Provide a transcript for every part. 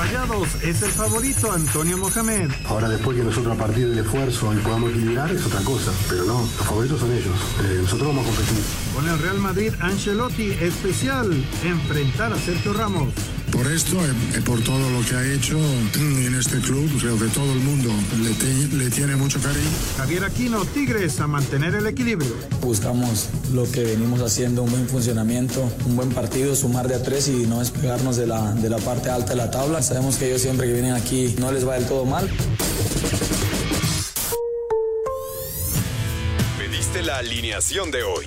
Rayados es el favorito Antonio Mohamed. Ahora después que nosotros a partir del esfuerzo y podamos equilibrar es otra cosa, pero no, los favoritos son ellos. Eh, nosotros vamos a competir. Con el Real Madrid, Ancelotti especial, enfrentar a Sergio Ramos. Por esto, y por todo lo que ha hecho en este club, creo que todo el mundo le, te- le tiene mucho cariño. Javier Aquino, Tigres, a mantener el equilibrio. Buscamos lo que venimos haciendo, un buen funcionamiento, un buen partido, sumar de a tres y no despegarnos de la, de la parte alta de la tabla. Sabemos que ellos siempre que vienen aquí no les va del todo mal. Pediste la alineación de hoy.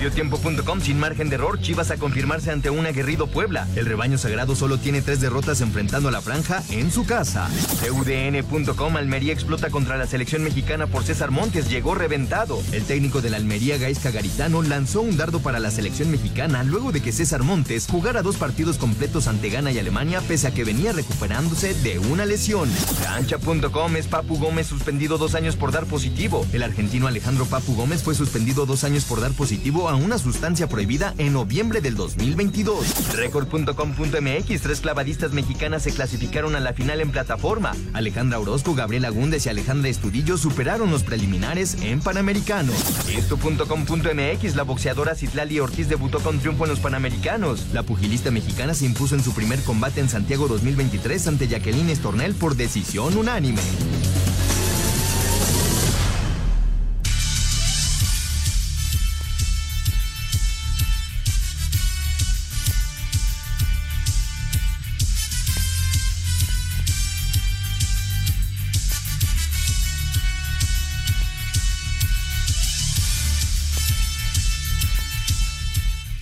Mediotiempo.com sin margen de error, Chivas a confirmarse ante un aguerrido Puebla. El rebaño sagrado solo tiene tres derrotas enfrentando a la franja en su casa. CUDN.com Almería explota contra la selección mexicana por César Montes, llegó reventado. El técnico de la Almería, Gaisca Garitano, lanzó un dardo para la selección mexicana luego de que César Montes jugara dos partidos completos ante Ghana y Alemania pese a que venía recuperándose de una lesión. Cancha.com es Papu Gómez suspendido dos años por dar positivo. El argentino Alejandro Papu Gómez fue suspendido dos años por dar positivo a una sustancia prohibida en noviembre del 2022. Record.com.mx, tres clavadistas mexicanas se clasificaron a la final en plataforma. Alejandra Orozco, Gabriela Gúndez y Alejandra Estudillo superaron los preliminares en Panamericano. Esto.com.mx, la boxeadora Citlali Ortiz debutó con triunfo en los Panamericanos. La pugilista mexicana se impuso en su primer combate en Santiago 2023 ante Jacqueline Estornel por decisión unánime.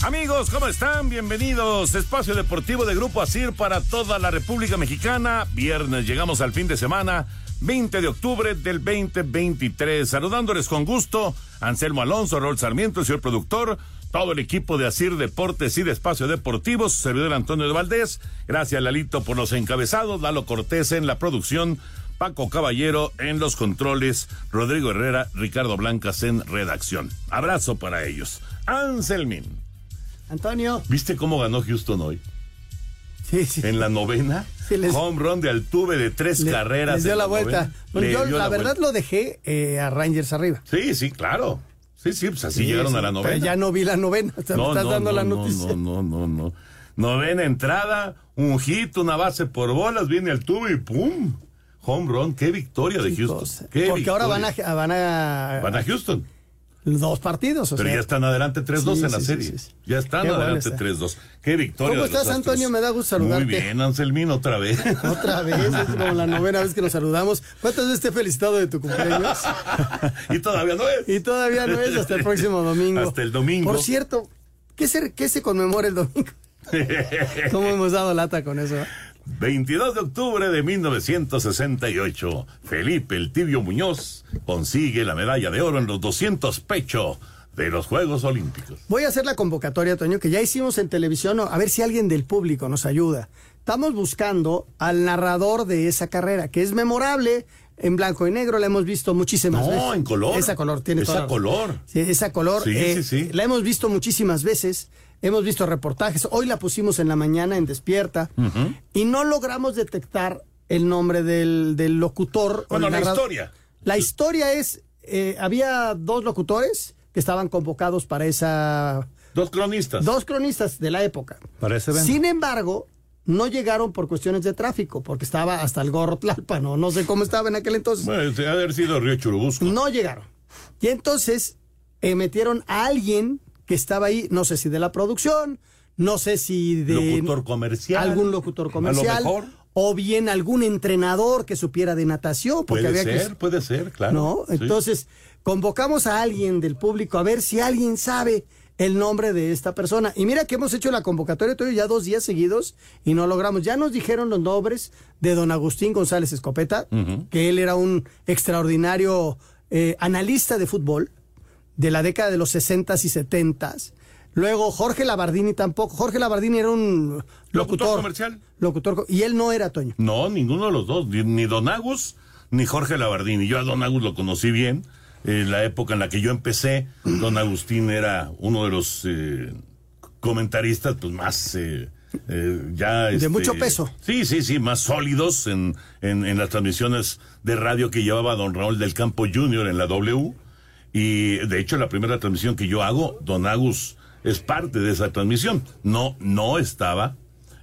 Amigos, ¿cómo están? Bienvenidos. Espacio Deportivo de Grupo Asir para toda la República Mexicana. Viernes llegamos al fin de semana, 20 de octubre del 2023. Saludándoles con gusto, Anselmo Alonso, Raúl Sarmiento, el señor productor, todo el equipo de Asir Deportes y de Espacio Deportivo, su servidor Antonio de Valdés. Gracias, Lalito, por los encabezados. Lalo Cortés en la producción. Paco Caballero en los controles, Rodrigo Herrera, Ricardo Blancas en redacción. Abrazo para ellos. Anselmin. Antonio. ¿Viste cómo ganó Houston hoy? Sí, sí. En la novena, Sí, les- home run de Altuve de tres Le- carreras. les dio la vuelta. yo dio la, verdad vuelta. lo dejé eh, a Rangers arriba. Sí, sí, claro. Sí, sí, pues así Sí, llegaron sí, a la novena. Pero ya no vi la novena. O sea, me estás dando la noticia. No, no, no, no. Novena entrada, un hit, una base por bolas, viene Altuve y ¡pum! Home run, qué victoria de Houston. Qué Porque ahora van a, van a Van a Houston. Dos partidos. O Pero sea, ya están adelante 3-2 Sí, en la sí, serie. sí. Ya están Qué adelante está. 3-2. Qué victoria. ¿Cómo estás. Antonio? Me da gusto saludarte. Muy bien, Anselmín, otra vez. Otra vez, es como la novena vez que nos saludamos. ¿Cuántas veces te he felicitado de tu cumpleaños? y todavía no es. Y todavía no es hasta el próximo domingo. Hasta el domingo. Por cierto, ¿qué se, qué se conmemora el domingo? ¿Cómo hemos dado lata con eso? 22 de octubre de 1968, Felipe el Tibio Muñoz consigue la medalla de oro en los 200 pecho de los Juegos Olímpicos. Voy a hacer la convocatoria, Toño, que ya hicimos en televisión, a ver si alguien del público nos ayuda. Estamos buscando al narrador de esa carrera, que es memorable, en blanco y negro, la hemos visto muchísimas No, veces. en color. Esa color, tiene Esa toda color. Sí, esa color. Sí, eh, sí, sí. La hemos visto muchísimas veces, hemos visto reportajes, hoy la pusimos en la mañana en Despierta, y no logramos detectar el nombre del, del locutor. Bueno, la historia. La historia es, eh, había dos locutores que estaban convocados para esa... Dos cronistas. Dos cronistas de la época. Para ese evento. Sin embargo, no llegaron por cuestiones de tráfico, porque estaba hasta el gorro Tlalpan, o no sé cómo estaba en aquel entonces. Bueno, debe haber sido Río Churubusco. No llegaron. Y entonces eh, metieron a alguien que estaba ahí, no sé si de la producción, no sé si de... Locutor comercial. Algún locutor A lo comercial. mejor. O bien algún entrenador que supiera de natación, porque Puede había que... ser, puede ser, claro. ¿No? Sí. Entonces, convocamos a alguien del público a ver si alguien sabe el nombre de esta persona. Y mira que hemos hecho la convocatoria todo ya dos días seguidos y no logramos. Ya nos dijeron los nombres de don Agustín González Escopeta, que él era un extraordinario eh, analista de fútbol de la década de los 60s y 70s. Luego Jorge Labardini tampoco. Jorge Labardini era un locutor, comercial. Locutor, y él no era Toño. No, ninguno de los dos, ni, Don Agus ni Jorge Labardini. Yo a Don Agus lo conocí bien en la época en la que yo empecé, don Agustín era uno de los eh, comentaristas pues más eh, eh, ya de este, mucho peso. Sí, sí, sí, más sólidos en, en, en, las transmisiones de radio que llevaba don Raúl del Campo Jr. en la W. Y de hecho la primera transmisión que yo hago, don Agus es parte de esa transmisión. No, no estaba,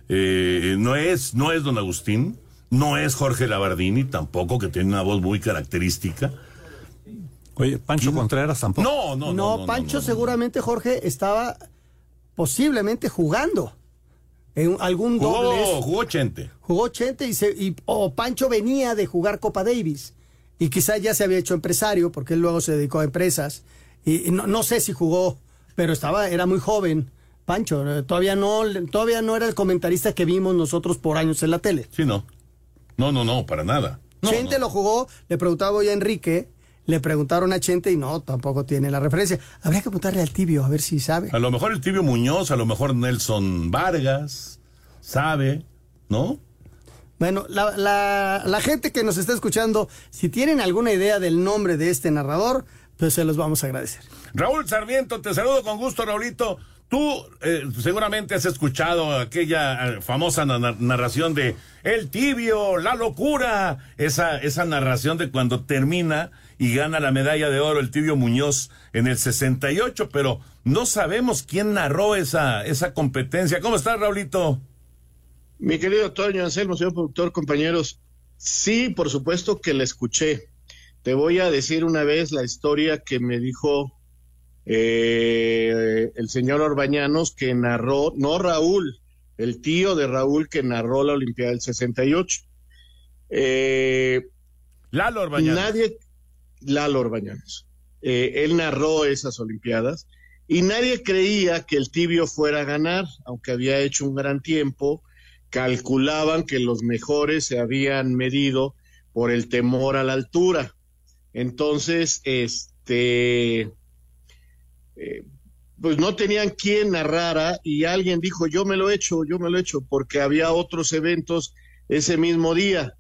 no es, no es don Agustín, no es Jorge Labardini tampoco, que tiene una voz muy característica. Oye, Pancho Contreras tampoco. No, no, no. No, Pancho seguramente, Jorge, estaba posiblemente jugando en algún jugó, doble. Jugó Chente. Jugó Chente y, se, y o Pancho venía de jugar Copa Davis y quizás ya se había hecho empresario porque él luego se dedicó a empresas y, y no, no, sé si jugó, pero estaba era muy joven. Pancho, todavía no todavía no era el comentarista que vimos nosotros por años en la tele. Sí, no. No, no, no, para nada. No, Chente no. lo jugó, le preguntaba hoy a Enrique le preguntaron a Chente y no, tampoco tiene la referencia. Habría que preguntarle al tibio a ver si sabe. A lo mejor el tibio Muñoz, a lo mejor Nelson Vargas, sabe, ¿no? Bueno, la, la, la, gente que nos está escuchando, si tienen alguna idea del nombre de este narrador, pues se los vamos a agradecer. Raúl Sarmiento, te saludo con gusto, Raulito. Tú eh, seguramente has escuchado aquella famosa na narración de El tibio, la locura, esa, esa narración de cuando termina y gana la medalla de oro el tibio Muñoz en el 68, pero no sabemos quién narró esa, esa competencia. ¿Cómo estás, Raulito? Mi querido Toño Anselmo, señor productor, compañeros, sí, por supuesto que la escuché. Te voy a decir una vez la historia que me dijo eh, el señor Orbañanos, que narró, no Raúl, el tío de Raúl que narró la Olimpiada del 68. Eh, Lalo Orbañanos. Nadie, Lalo Orbañanos. Eh, él narró esas Olimpiadas y nadie creía que el tibio fuera a ganar, aunque había hecho un gran tiempo. Calculaban que los mejores se habían medido por el temor a la altura. Entonces, este, eh, pues no tenían quien narrara y alguien dijo, yo me lo he hecho, yo me lo he hecho, porque había otros eventos ese mismo día.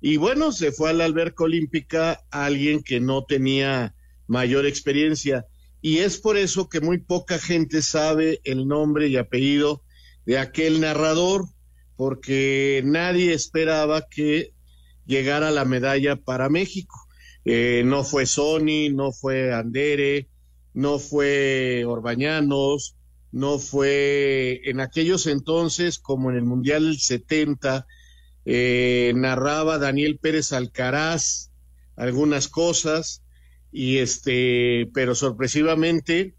Y bueno, se fue a la alberca olímpica alguien que no tenía mayor experiencia. Y es por eso que muy poca gente sabe el nombre y apellido de aquel narrador, porque nadie esperaba que llegara la medalla para México. Eh, no fue Sony, no fue Andere, no fue Orbañanos, no fue en aquellos entonces, como en el Mundial 70, eh, narraba Daniel Pérez Alcaraz algunas cosas, y este, pero sorpresivamente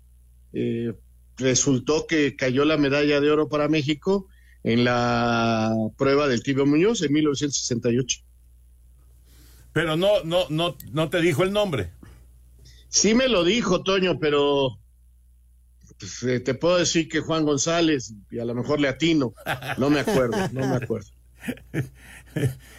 eh, resultó que cayó la medalla de oro para México en la prueba del Tibio Muñoz en 1968. Pero no, no, no, no te dijo el nombre. Sí me lo dijo, Toño, pero pues, eh, te puedo decir que Juan González, y a lo mejor le atino. No me acuerdo, no me acuerdo.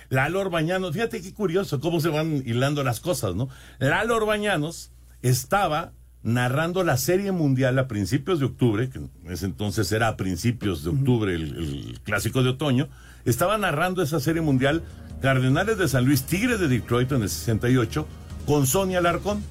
Lalo Orbañanos, fíjate qué curioso cómo se van hilando las cosas, ¿no? Lalo Orbañanos estaba narrando la Serie Mundial a principios de octubre, que en ese entonces era a principios de octubre el, el clásico de otoño, estaba narrando esa Serie Mundial Cardenales de San Luis, Tigres de Detroit en el 68, con Sonia Larcón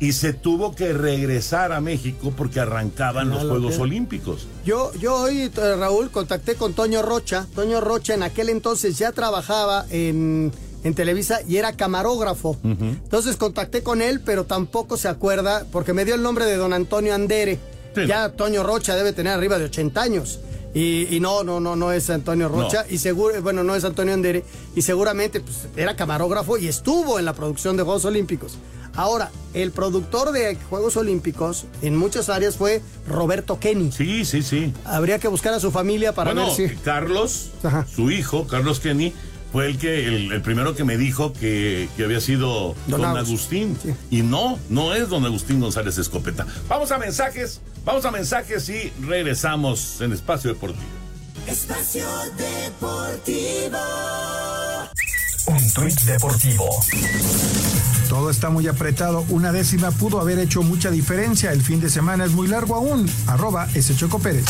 y se tuvo que regresar a México porque arrancaban los Juegos Olímpicos. Yo, yo hoy, Raúl, contacté con Toño Rocha. Toño Rocha en aquel entonces ya trabajaba en, en Televisa y era camarógrafo. Uh -huh. Entonces contacté con él, pero tampoco se acuerda porque me dio el nombre de don Antonio Andere. Sí. Ya Toño Rocha debe tener arriba de 80 años. Y, y, no, no, no, no es Antonio Rocha. No. Y seguro, bueno, no es Antonio Andere. Y seguramente pues, era camarógrafo y estuvo en la producción de Juegos Olímpicos. Ahora, el productor de Juegos Olímpicos en muchas áreas fue Roberto Kenny. Sí, sí, sí. Habría que buscar a su familia para bueno, ver si. Carlos, Ajá. su hijo, Carlos Kenny, fue el que el, primero que me dijo que, había sido Don, Agustín. Y no, no es Don Agustín González Escopeta. Vamos a mensajes, vamos a mensajes y regresamos en Espacio Deportivo. Espacio Deportivo. Un tuit deportivo. Todo está muy apretado. Una décima pudo haber hecho mucha diferencia. El fin de semana es muy largo aún. Arroba ese Choco Pérez.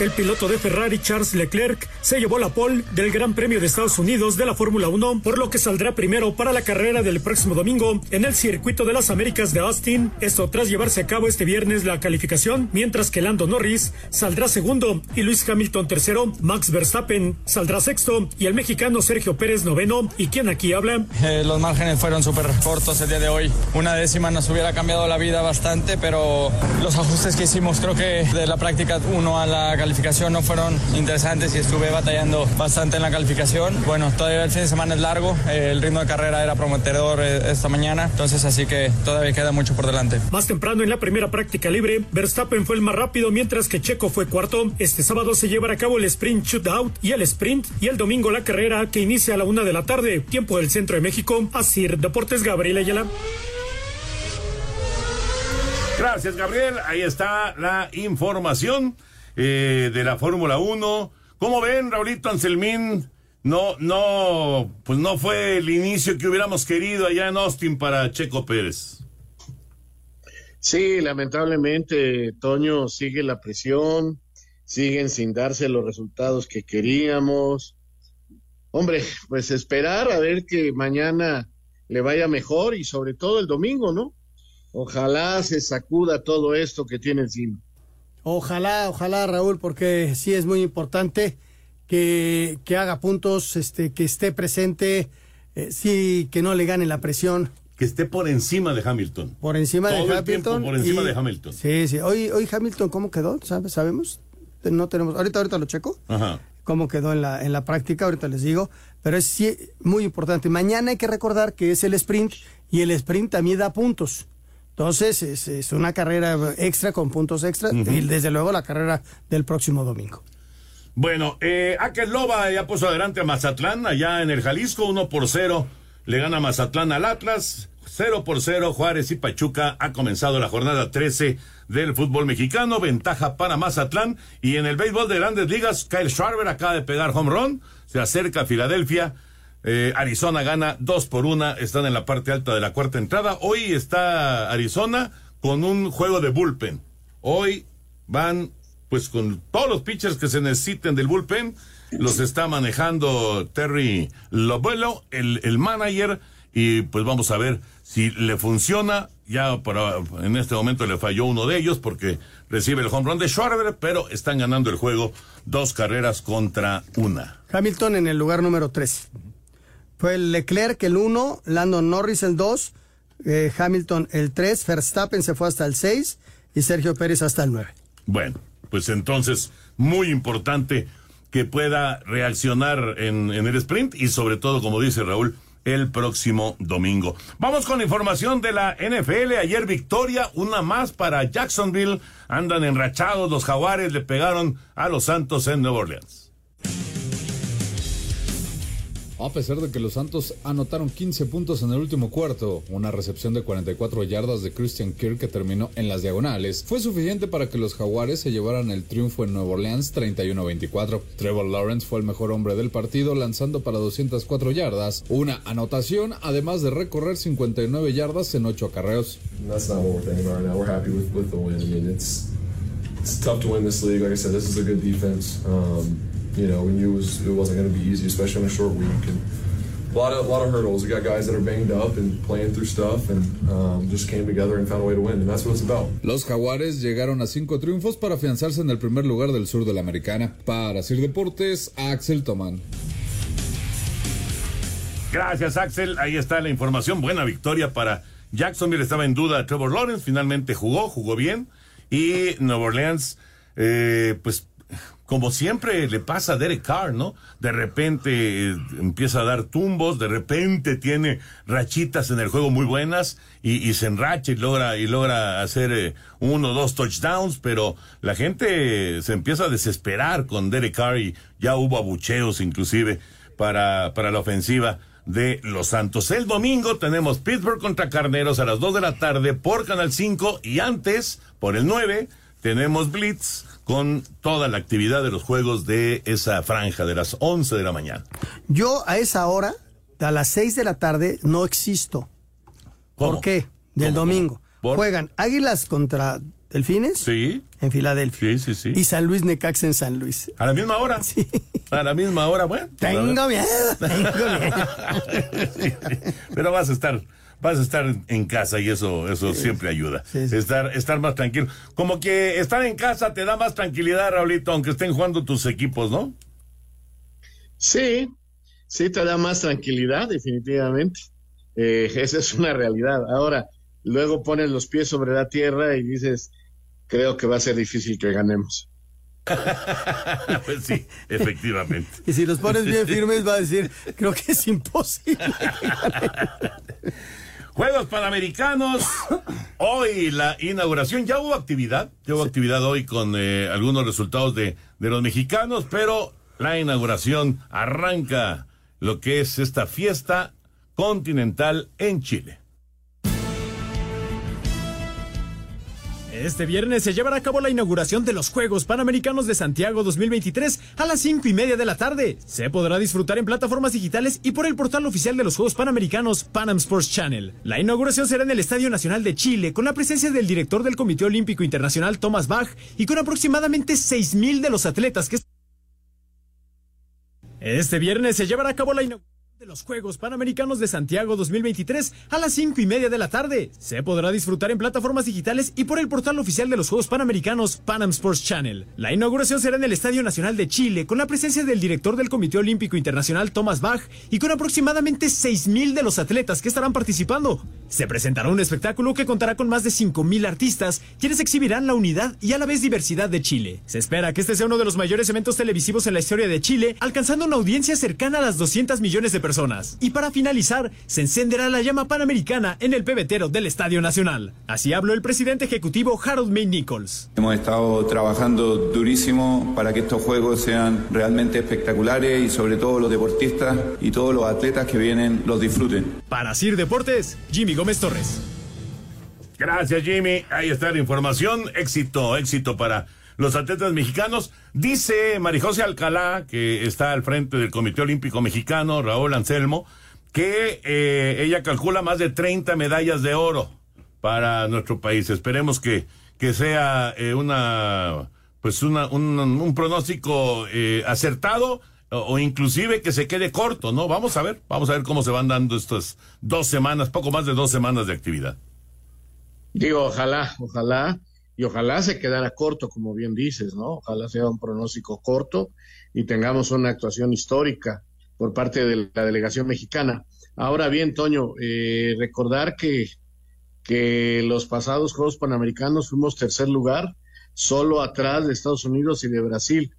El piloto de Ferrari, Charles Leclerc, se llevó la pole del Gran Premio de Estados Unidos de la Fórmula 1, por lo que saldrá primero para la carrera del próximo domingo en el Circuito de las Américas de Austin. Esto tras llevarse a cabo este viernes la calificación, mientras que Lando Norris saldrá segundo y Luis Hamilton tercero, Max Verstappen saldrá sexto y el mexicano Sergio Pérez noveno. ¿Y quién aquí habla? Eh, los márgenes fueron súper cortos el día de hoy. Una décima nos hubiera cambiado la vida bastante, pero los ajustes que hicimos creo que de la práctica 1 a la calificación calificación no fueron interesantes y estuve batallando bastante en la calificación. Bueno, todavía el fin de semana es largo, eh, el ritmo de carrera era prometedor eh, esta mañana, entonces así que todavía queda mucho por delante. Más temprano en la primera práctica libre, Verstappen fue el más rápido mientras que Checo fue cuarto. Este sábado se llevará a cabo el sprint shootout y el sprint y el domingo la carrera que inicia a la una de la tarde, tiempo del centro de México. Así, Deportes Gabriel Ayala. Gracias, Gabriel. Ahí está la información. Eh, de la Fórmula 1. ¿Cómo ven, Raulito Anselmín? No, no, pues no fue el inicio que hubiéramos querido allá en Austin para Checo Pérez. Sí, lamentablemente, Toño, sigue la presión, siguen sin darse los resultados que queríamos. Hombre, pues esperar a ver que mañana le vaya mejor y sobre todo el domingo, ¿no? Ojalá se sacuda todo esto que tiene encima. Ojalá, ojalá, Raúl, porque sí es muy importante que, que haga puntos, este, que esté presente, eh, sí, que no le gane la presión. Que esté por encima de Hamilton. Por encima de Hamilton. por encima de Hamilton. Sí, sí. Hoy, hoy Hamilton, ¿cómo quedó? ¿Sabemos? No tenemos. Ahorita, ahorita lo checo. Ajá. Cómo quedó en la, en la práctica, ahorita les digo. Pero es sí, muy importante. Mañana hay que recordar que es el sprint y el sprint también da puntos. Entonces, es, una carrera extra con puntos extra y desde luego la carrera del próximo domingo. Bueno, eh, Aquel Loba ya puso adelante a Mazatlán, allá en el Jalisco, 1 por 0. Le gana Mazatlán al Atlas, 0 por 0. Juárez y Pachuca ha comenzado la jornada 13 del fútbol mexicano. Ventaja para Mazatlán. Y en el béisbol de grandes ligas, Kyle Schwarber acaba de pegar home run. Se acerca a Filadelfia eh, Arizona gana dos por una, están en la parte alta de la cuarta entrada. Hoy está Arizona con un juego de bullpen. Hoy van pues con todos los pitchers que se necesiten del bullpen. Los está manejando Terry Lobuelo, el, el manager, y pues vamos a ver si le funciona. Ya para, en este momento le falló uno de ellos porque recibe el home run de Schwarber, pero están ganando el juego dos carreras contra una. Hamilton en el lugar número tres. Fue Leclerc el 1, Lando Norris el 2, eh, Hamilton el 3, Verstappen se fue hasta el 6 y Sergio Pérez hasta el 9. Bueno, pues entonces, muy importante que pueda reaccionar en, el sprint y sobre todo, como dice Raúl, el próximo domingo. Vamos con información de la NFL. Ayer victoria, una más para Jacksonville. Andan enrachados los jaguares, le pegaron a los Santos en Nueva Orleans. A pesar de que los Santos anotaron 15 puntos en el último cuarto, una recepción de 44 yardas de Christian Kirk que terminó en las diagonales fue suficiente para que los Jaguares se llevaran el triunfo en Nueva Orleans 31-24. Trevor Lawrence fue el mejor hombre del partido lanzando para 204 yardas, una anotación además de recorrer 59 yardas en 8 acarreos. It's tough to win this league. Like I said, this is a good defense. Um, you know, we knew it, was, it wasn't going to be easy, especially on a short week. And a lot of a lot of hurdles. We got guys that are banged up and playing through stuff, and um, just came together and found a way to win, and that's what it's about. Los Jaguares llegaron a cinco triunfos para afianzarse en el primer lugar del sur de la Americana. Para Sir Deportes, Axel Toman. Gracias, Axel. Ahí está la información. Buena victoria para Jacksonville. Estaba en duda Trevor Lawrence. Finalmente jugó, jugó bien. Y Nueva Orleans, eh, pues como siempre le pasa a Derek Carr, ¿no? De repente eh, empieza a dar tumbos, de repente tiene rachitas en el juego muy buenas y, se enracha y logra, y logra hacer eh, uno o dos touchdowns, pero la gente se empieza a desesperar con Derek Carr y ya hubo abucheos inclusive para, para la ofensiva de los Santos. El domingo tenemos Pittsburgh contra Carneros a las 2 de la tarde por Canal 5 y antes, por el 9, tenemos Blitz con toda la actividad de los juegos de esa franja de las 11 de la mañana. Yo a esa hora, a las 6 de la tarde, no existo. ¿Por qué? Del domingo. Juegan Águilas contra Delfines. Sí. En Filadelfia. Sí, sí, sí. Y San Luis Necax en San Luis. A la misma hora. Sí. A la misma hora, bueno. Tengo miedo, tengo miedo. Pero vas a estar vas a estar en casa y eso, eso siempre ayuda. Estar, estar más tranquilo. Como que estar en casa te da más tranquilidad, Raulito, aunque estén jugando tus equipos, ¿no? Sí, sí te da más tranquilidad, definitivamente. Eh, esa es una realidad. Ahora, luego pones los pies sobre la tierra y dices, creo que va a ser difícil que ganemos. pues sí, efectivamente. y si los pones bien firmes va a decir, creo que es imposible. Juegos Panamericanos. Hoy la inauguración. Ya hubo actividad. Ya hubo actividad hoy con eh, algunos resultados de, de los mexicanos, pero la inauguración arranca lo que es esta fiesta continental en Chile. Este viernes se llevará a cabo la inauguración de los Juegos Panamericanos de Santiago 2023 a las 5 y media de la tarde. Se podrá disfrutar en plataformas digitales y por el portal oficial de los Juegos Panamericanos Panam Sports Channel. La inauguración será en el Estadio Nacional de Chile con la presencia del director del Comité Olímpico Internacional Thomas Bach y con aproximadamente 6.000 de los atletas que... Este viernes se llevará a cabo la inauguración de los Juegos Panamericanos de Santiago 2023 a las 5 y media de la tarde. Se podrá disfrutar en plataformas digitales y por el portal oficial de los Juegos Panamericanos Panam Sports Channel. La inauguración será en el Estadio Nacional de Chile con la presencia del director del Comité Olímpico Internacional Thomas Bach y con aproximadamente 6.000 de los atletas que estarán participando. Se presentará un espectáculo que contará con más de 5.000 artistas quienes exhibirán la unidad y a la vez diversidad de Chile. Se espera que este sea uno de los mayores eventos televisivos en la historia de Chile, alcanzando una audiencia cercana a las 200 millones de personas personas. Y para finalizar, se encenderá la llama panamericana en el pebetero del Estadio Nacional. Así habló el presidente ejecutivo Harold May Nichols. Hemos estado trabajando durísimo para que estos juegos sean realmente espectaculares y sobre todo los deportistas y todos los atletas que vienen los disfruten. Para Sir Deportes, Jimmy Gómez Torres. Gracias Jimmy, ahí está la información. Éxito, éxito para los atletas mexicanos. Dice Marijose Alcalá, que está al frente del Comité Olímpico Mexicano, Raúl Anselmo, que eh, ella calcula más de 30 medallas de oro para nuestro país. Esperemos que, que sea eh, una pues una, un, pronóstico eh, acertado o, o, inclusive que se quede corto, ¿no? Vamos a ver, vamos a ver cómo se van dando estas dos semanas, poco más de dos semanas de actividad. Digo, ojalá, ojalá y ojalá se quedara corto, como bien dices, ¿no? Ojalá sea un pronóstico corto y tengamos una actuación histórica por parte de la delegación mexicana. Ahora bien, Toño, eh, recordar que, que los pasados Juegos Panamericanos fuimos tercer lugar, solo atrás de Estados Unidos y de Brasil.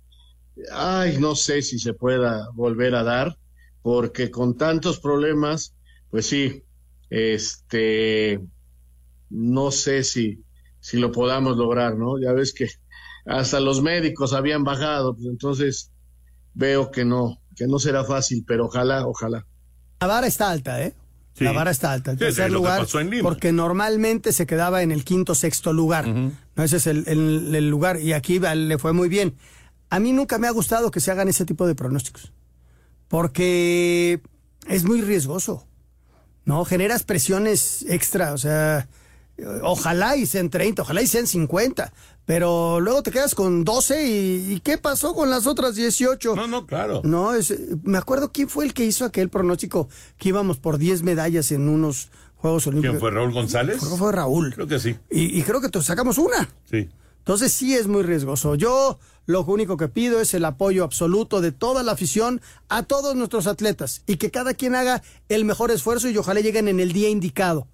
Ay, no sé si se pueda volver a dar, porque con tantos problemas, pues sí, este, no sé si, si lo podamos lograr, ¿no? Ya ves que hasta los médicos habían bajado, pues entonces veo que no, que no será fácil, pero ojalá, ojalá. La vara está alta, ¿eh? La vara está alta. El tercer lugar, porque normalmente se quedaba en el quinto, sexto lugar. ¿no? Ese es el, el, lugar, y aquí le fue muy bien. A mí nunca me ha gustado que se hagan ese tipo de pronósticos, porque es muy riesgoso, ¿no? Generas presiones extra, o sea, Ojalá y sean 30, ojalá y sean 50, pero luego te quedas con 12 y, ¿qué pasó con las otras 18? No, no, claro. No, es, me acuerdo quién fue el que hizo aquel pronóstico que íbamos por 10 medallas en unos Juegos Olímpicos. ¿Quién fue Raúl González? Fue, fue Raúl. Creo que sí. Y, y creo que sacamos una. Sí. Entonces sí es muy riesgoso. Yo lo único que pido es el apoyo absoluto de toda la afición a todos nuestros atletas y que cada quien haga el mejor esfuerzo y ojalá lleguen en el día indicado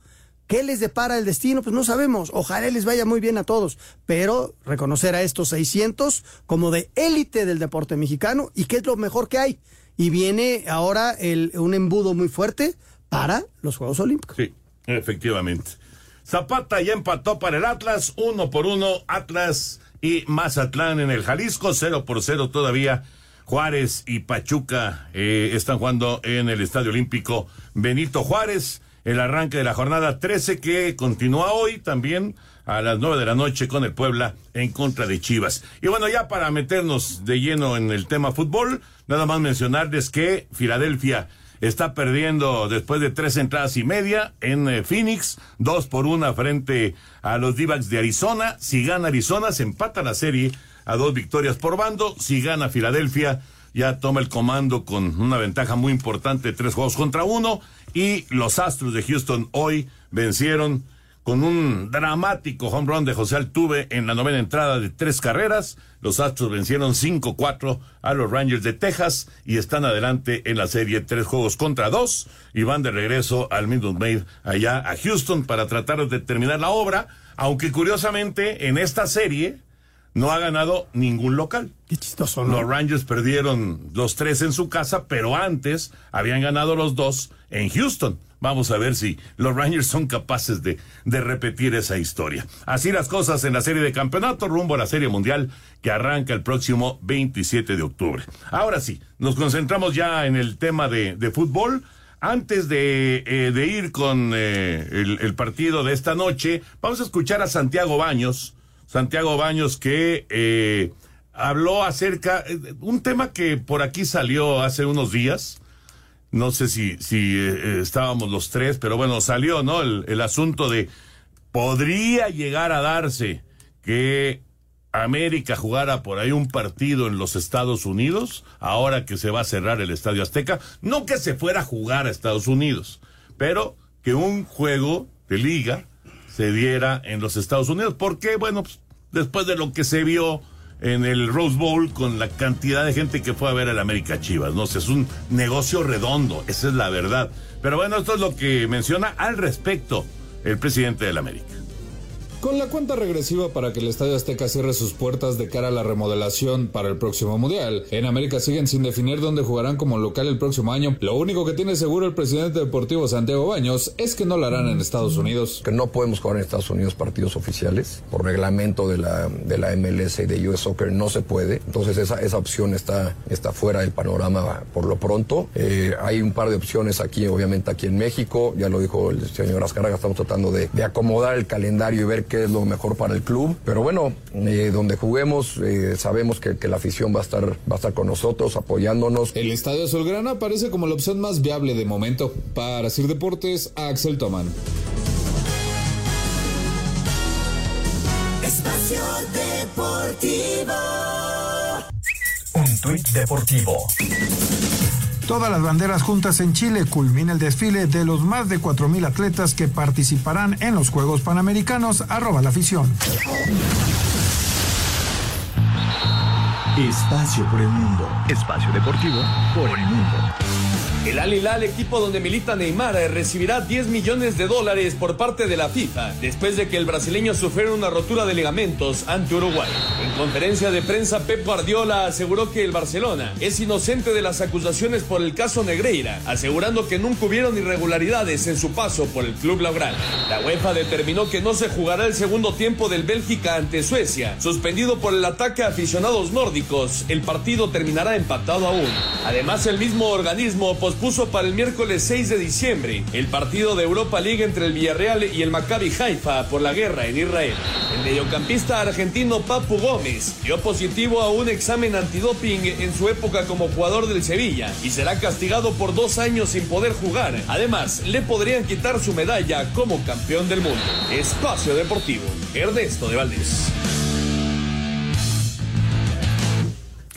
¿Qué les depara el destino? Pues no sabemos. Ojalá les vaya muy bien a todos. Pero reconocer a estos 600 como de élite del deporte mexicano y que es lo mejor que hay. Y viene ahora un embudo muy fuerte para los Juegos Olímpicos. Sí, efectivamente. Zapata ya empató para el Atlas, uno por uno, Atlas y Mazatlán en el Jalisco, cero por cero todavía. Juárez y Pachuca eh, están jugando en el Estadio Olímpico Benito Juárez el arranque de la jornada 13 que continúa hoy también a las 9 de la noche con el Puebla en contra de Chivas. Y bueno, ya para meternos de lleno en el tema fútbol, nada más mencionarles que Filadelfia está perdiendo después de tres entradas y media en eh, Phoenix, dos por una frente a los d de Arizona. Si gana Arizona, se empata la serie a dos victorias por bando. Si gana Filadelfia, ya toma el comando con una ventaja muy importante, tres juegos contra uno. Y los Astros de Houston hoy vencieron con un dramático home run de José Altuve en la novena entrada de tres carreras. Los Astros vencieron 5-4 a los Rangers de Texas y están adelante en la serie tres juegos contra dos y van de regreso al Minute Maid allá a Houston para tratar de terminar la obra, aunque curiosamente en esta serie no ha ganado ningún local. Qué chistoso, Los Rangers perdieron los tres en su casa, pero antes habían ganado los dos en Houston. Vamos a ver si los Rangers son capaces de, de, repetir esa historia. Así las cosas en la serie de campeonato rumbo a la serie mundial que arranca el próximo 27 de octubre. Ahora sí, nos concentramos ya en el tema de, de fútbol. Antes de, eh, de ir con eh, el, el, partido de esta noche, vamos a escuchar a Santiago Baños. Santiago Baños que eh, habló acerca, un tema que por aquí salió hace unos días no sé si, si eh, estábamos los tres, pero bueno, salió, ¿no? El, el, asunto de podría llegar a darse que América jugara por ahí un partido en los Estados Unidos, ahora que se va a cerrar el Estadio Azteca, no que se fuera a jugar a Estados Unidos, pero que un juego de liga se diera en los Estados Unidos, porque bueno, pues, después de lo que se vio en el Rose Bowl con la cantidad de gente que fue a ver al América Chivas. No sé, es un negocio redondo, esa es la verdad. Pero bueno, esto es lo que menciona al respecto el presidente del América. Con la cuenta regresiva para que el Estadio Azteca cierre sus puertas de cara a la remodelación para el próximo Mundial, en América siguen sin definir dónde jugarán como local el próximo año. Lo único que tiene seguro el presidente deportivo Santiago Baños es que no lo harán en Estados Unidos. Que no podemos jugar en Estados Unidos partidos oficiales. Por reglamento de la, de la MLS y de US Soccer no se puede. Entonces esa, esa opción está, está fuera del panorama por lo pronto. Eh, hay un par de opciones aquí, obviamente aquí en México. Ya lo dijo el señor Azcárraga, estamos tratando de, de acomodar el calendario y ver qué es lo mejor para el club. Pero bueno, eh, donde juguemos, eh, sabemos que, que, la afición va a, estar, va a estar con nosotros, apoyándonos. El Estadio Azulgrana parece como la opción más viable de momento. Para Sir Deportes, Axel Toman. Espacio Deportivo. Un tuit deportivo. Todas las banderas juntas en Chile culmina el desfile de los más de 4.000 atletas que participarán en los Juegos Panamericanos. Arroba la afición. Espacio por el mundo. Espacio deportivo por el mundo. El Al Hilal, equipo donde milita Neymar, recibirá 10 millones de dólares por parte de la FIFA después de que el brasileño sufriera una rotura de ligamentos ante Uruguay. En conferencia de prensa, Pep Guardiola aseguró que el Barcelona es inocente de las acusaciones por el caso Negreira, asegurando que nunca hubieron irregularidades en su paso por el club laboral. La UEFA determinó que no se jugará el segundo tiempo del Bélgica ante Suecia, suspendido por el ataque a aficionados nórdicos. El partido terminará empatado aún. Además, el mismo organismo puso para el miércoles 6 de diciembre el partido de Europa League entre el Villarreal y el Maccabi Haifa por la guerra en Israel. El mediocampista argentino Papu Gómez dio positivo a un examen antidoping en su época como jugador del Sevilla y será castigado por dos años sin poder jugar. Además, le podrían quitar su medalla como campeón del mundo. Espacio Deportivo, Ernesto de Valdés.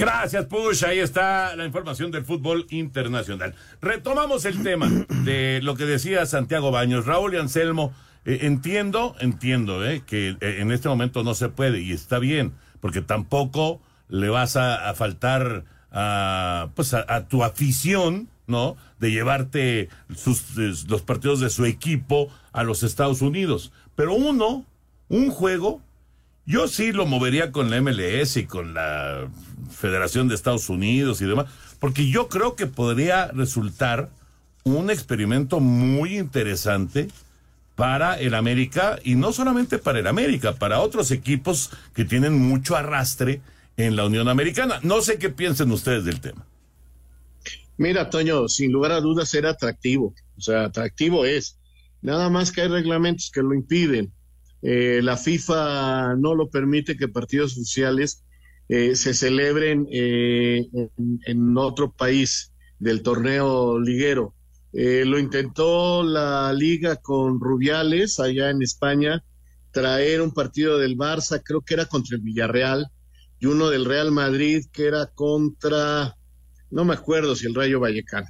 Gracias, Push. Ahí está la información del fútbol internacional. Retomamos el tema de lo que decía Santiago Baños. Raúl y Anselmo, eh, entiendo, entiendo eh, que eh, en este momento no se puede y está bien, porque tampoco le vas a, faltar a, pues a, a, tu afición, ¿no? De llevarte sus, los partidos de su equipo a los Estados Unidos. Pero uno, un juego, yo sí lo movería con la MLS y con la Federación de Estados Unidos y demás, porque yo creo que podría resultar un experimento muy interesante para el América y no solamente para el América, para otros equipos que tienen mucho arrastre en la Unión Americana. No sé qué piensen ustedes del tema. Mira, Toño, sin lugar a dudas era atractivo. O sea, atractivo es. Nada más que hay reglamentos que lo impiden. Eh, la FIFA no lo permite que partidos oficiales eh, se celebren eh, en, otro país del torneo liguero. lo intentó la liga con Rubiales allá en España, traer un partido del Barça, creo que era contra el Villarreal, y uno del Real Madrid que era contra, no me acuerdo si el Rayo Vallecano.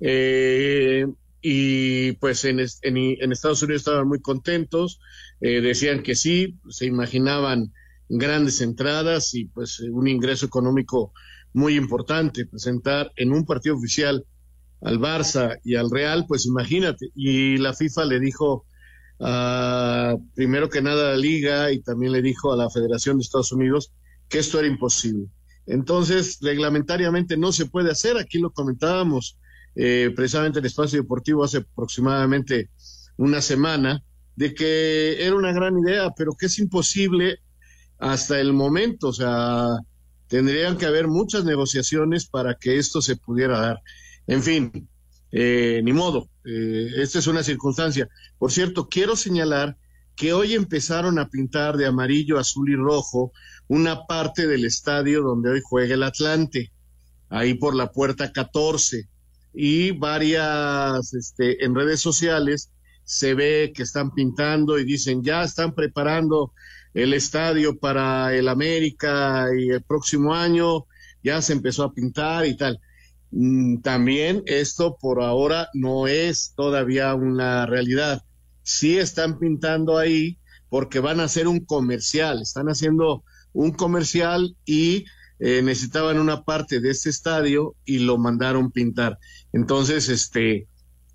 Eh, y pues en, en, Estados Unidos estaban muy contentos, eh, decían que sí, se imaginaban grandes entradas y pues un ingreso económico muy importante. Presentar en un partido oficial al Barça y al Real, pues imagínate. Y la FIFA le dijo, uh, primero que nada a la liga y también le dijo a la Federación de Estados Unidos que esto era imposible. Entonces, reglamentariamente no se puede hacer, aquí lo comentábamos eh, precisamente en el espacio deportivo hace aproximadamente una semana, de que era una gran idea, pero que es imposible hasta el momento, o sea, tendrían que haber muchas negociaciones para que esto se pudiera dar. En fin, eh, ni modo, eh, esta es una circunstancia. Por cierto, quiero señalar que hoy empezaron a pintar de amarillo, azul y rojo una parte del estadio donde hoy juega el Atlante, ahí por la puerta 14. Y varias, este, en redes sociales se ve que están pintando y dicen, ya están preparando el estadio para el América y el próximo año ya se empezó a pintar y tal. Mm, también esto por ahora no es todavía una realidad. Sí están pintando ahí porque van a hacer un comercial, están haciendo un comercial y eh, necesitaban una parte de este estadio y lo mandaron pintar. Entonces, este,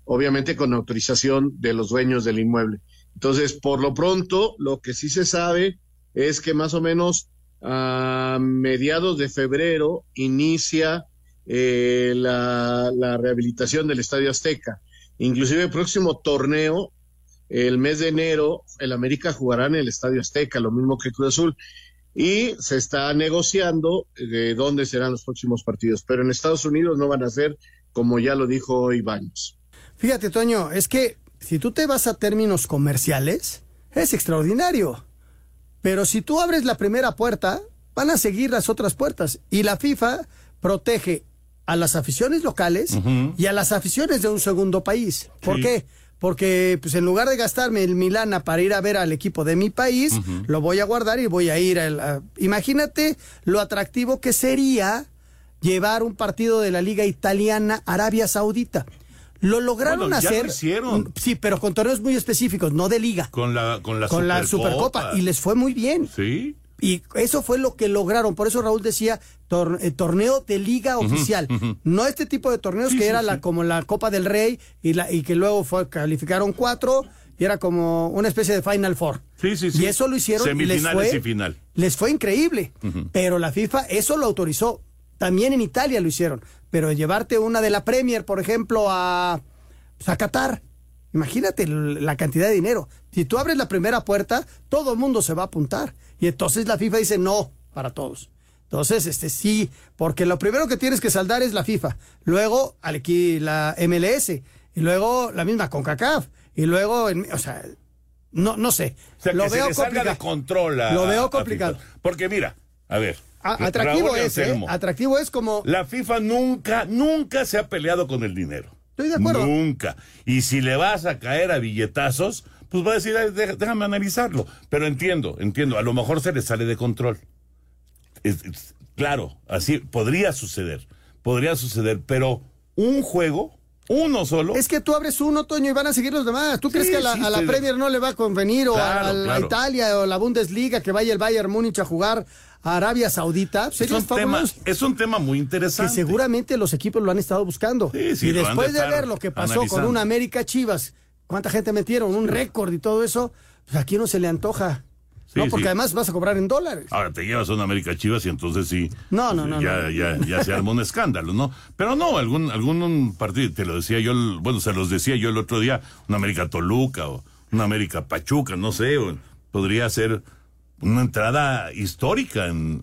obviamente con autorización de los dueños del inmueble. Entonces, por lo pronto, lo que sí se sabe es que más o menos a mediados de febrero inicia eh, la, rehabilitación del Estadio Azteca. Inclusive el próximo torneo, el mes de enero, el América jugará en el Estadio Azteca, lo mismo que Cruz Azul y se está negociando de dónde serán los próximos partidos. Pero en Estados Unidos no van a ser como ya lo dijo Ibáñez. Fíjate, Toño, es que si tú te vas a términos comerciales, es extraordinario. Pero si tú abres la primera puerta, van a seguir las otras puertas. Y la FIFA protege a las aficiones locales y a las aficiones de un segundo país. ¿Por qué? Porque pues en lugar de gastarme el Milana para ir a ver al equipo de mi país, lo voy a guardar y voy a ir a, imagínate lo atractivo que sería llevar un partido de la Liga Italiana Arabia Saudita. Lo lograron hacer. hicieron. Sí, pero con torneos muy específicos, no de liga. Con la con la, con la Supercopa y les fue muy bien. Sí. Y eso fue lo que lograron. Por eso Raúl decía eh, torneo de liga oficial. No este tipo de torneos que era la como la Copa del Rey y, la, y que luego fue, calificaron cuatro y era como una especie de Final Four. Sí, sí, sí. Y eso lo hicieron. Semifinales les fue, y final. Les fue increíble. Pero la FIFA eso lo autorizó. También en Italia lo hicieron. Pero llevarte una de la Premier, por ejemplo, a, pues, a Qatar. Imagínate la cantidad de dinero. Si tú abres la primera puerta, todo el mundo se va a apuntar. Y entonces la FIFA dice no para todos. Entonces, este sí, porque lo primero que tienes que saldar es la FIFA, luego aquí la MLS, y luego la misma CONCACAF, y luego, o sea, no, no sé. lo veo complicado. de control Lo veo complicado. Porque mira, a ver. atractivo es, ¿eh? Atractivo es como. La FIFA nunca, nunca se ha peleado con el dinero. Estoy de acuerdo. Nunca. Y si le vas a caer a billetazos, pues va a decir, déjame analizarlo. Pero entiendo, entiendo, a lo mejor se le sale de control. claro, así podría suceder, podría suceder, pero un juego, Uno solo. Es que tú abres uno, Toño, y van a seguir los demás. ¿Tú crees que a la, sí, a la estoy- Premier no le va a convenir o a, la claro. Italia o la Bundesliga que vaya el Bayern Múnich a jugar a Arabia Saudita? Es Sería un, tema, fabuloso. es un tema muy Que interesante. seguramente los equipos lo han estado buscando. Sí, sí, y de después de, ver lo que pasó analizando. con un América Chivas, cuánta gente metieron, un récord y todo eso, pues aquí no se le antoja. Sí, no, porque sí. además vas a cobrar en dólares. Ahora te llevas a una América Chivas y entonces sí. No, no, no, Ya, no. ya, ya se arma un escándalo, ¿no? Pero no, algún, algún partido, te lo decía yo, bueno, se los decía yo el otro día, una América Toluca o una América Pachuca, no sé, o podría ser una entrada histórica en.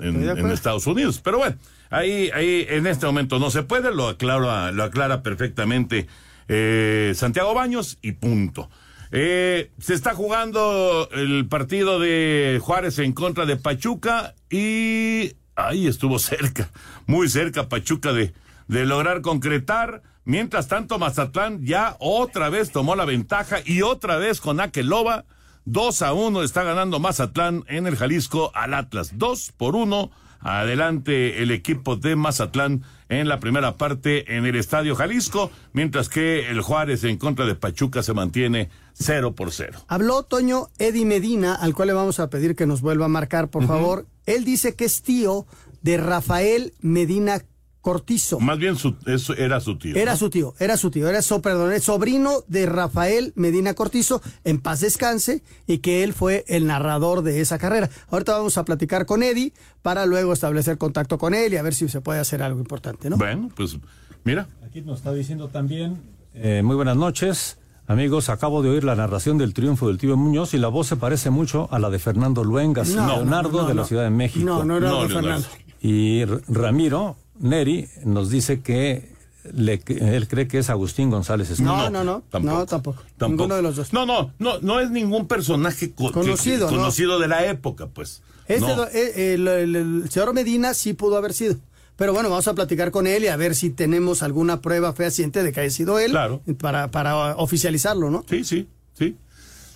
Estados Unidos. Pero bueno, ahí, ahí en este momento no se puede, lo aclara, lo aclara perfectamente eh, Santiago Baños y punto. Eh, se está jugando el partido de Juárez en contra de Pachuca y ahí estuvo cerca, muy cerca Pachuca de, de lograr concretar. Mientras tanto, Mazatlán ya otra vez tomó la ventaja y otra vez con Akeloba. 2 a 1 está ganando Mazatlán en el Jalisco al Atlas. 2 por 1. Adelante el equipo de Mazatlán en la primera parte en el Estadio Jalisco, mientras que el Juárez en contra de Pachuca se mantiene 0 por 0. Habló Toño Eddie Medina, al cual le vamos a pedir que nos vuelva a marcar, por favor. Él dice que es tío de Rafael Medina Cortizo. Más bien su, eso era su tío. Era ¿no? su tío, era su tío, era so, perdón, es sobrino de Rafael Medina Cortizo, en paz descanse, y que él fue el narrador de esa carrera. Ahorita vamos a platicar con Eddie para luego establecer contacto con él y a ver si se puede hacer algo importante, ¿no? Bueno, pues mira. Aquí nos está diciendo también. eh, muy buenas noches. Amigos, acabo de oír la narración del triunfo del tío Muñoz y la voz se parece mucho a la de Fernando Luengas, No, Leonardo no, no, de la no. Ciudad de México. No, no era No, de Leonardo. Fernando. Y R- Ramiro Neri nos dice que le- él cree que es Agustín González No, no, no, tampoco. no, tampoco. Tampoco. Ninguno de los dos. No, no, no, no es ningún personaje co- que- Conocido, que- ¿no? conocido de la época, pues. Este, No. do- eh, el, el- el señor Medina sí pudo haber sido. Pero bueno, vamos a platicar con él y a ver si tenemos alguna prueba fehaciente de que haya sido él. Claro. Para, para oficializarlo, ¿no? Sí, sí, sí.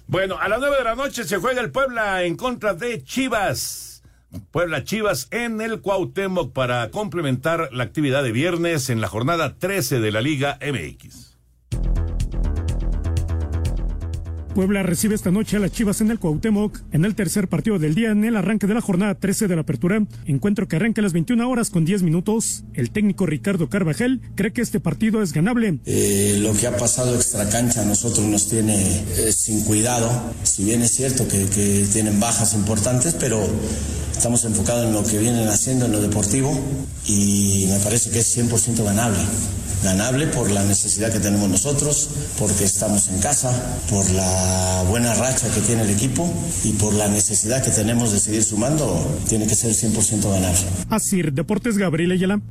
Bueno, a las nueve de la noche se juega el Puebla en contra de Chivas. Puebla Chivas en el Cuauhtémoc para complementar la actividad de viernes en la jornada 13 de la Liga MX. Puebla recibe esta noche a las Chivas en el Cuauhtémoc en el tercer partido del día en el arranque de la jornada 13 de la apertura. Encuentro que arranca a las 21 horas con 10 minutos. El técnico Ricardo Carvajal cree que este partido es ganable. Eh, lo que ha pasado extra cancha a nosotros nos tiene eh, sin cuidado. Si bien es cierto que, que tienen bajas importantes, pero estamos enfocados en lo que vienen haciendo en lo deportivo y me parece que es 100% ganable. Ganable por la necesidad que tenemos nosotros, porque estamos en casa, por la buena racha que tiene el equipo y por la necesidad que tenemos de seguir sumando, tiene que ser 100% ganable. Asir Deportes Gabriel Ayala.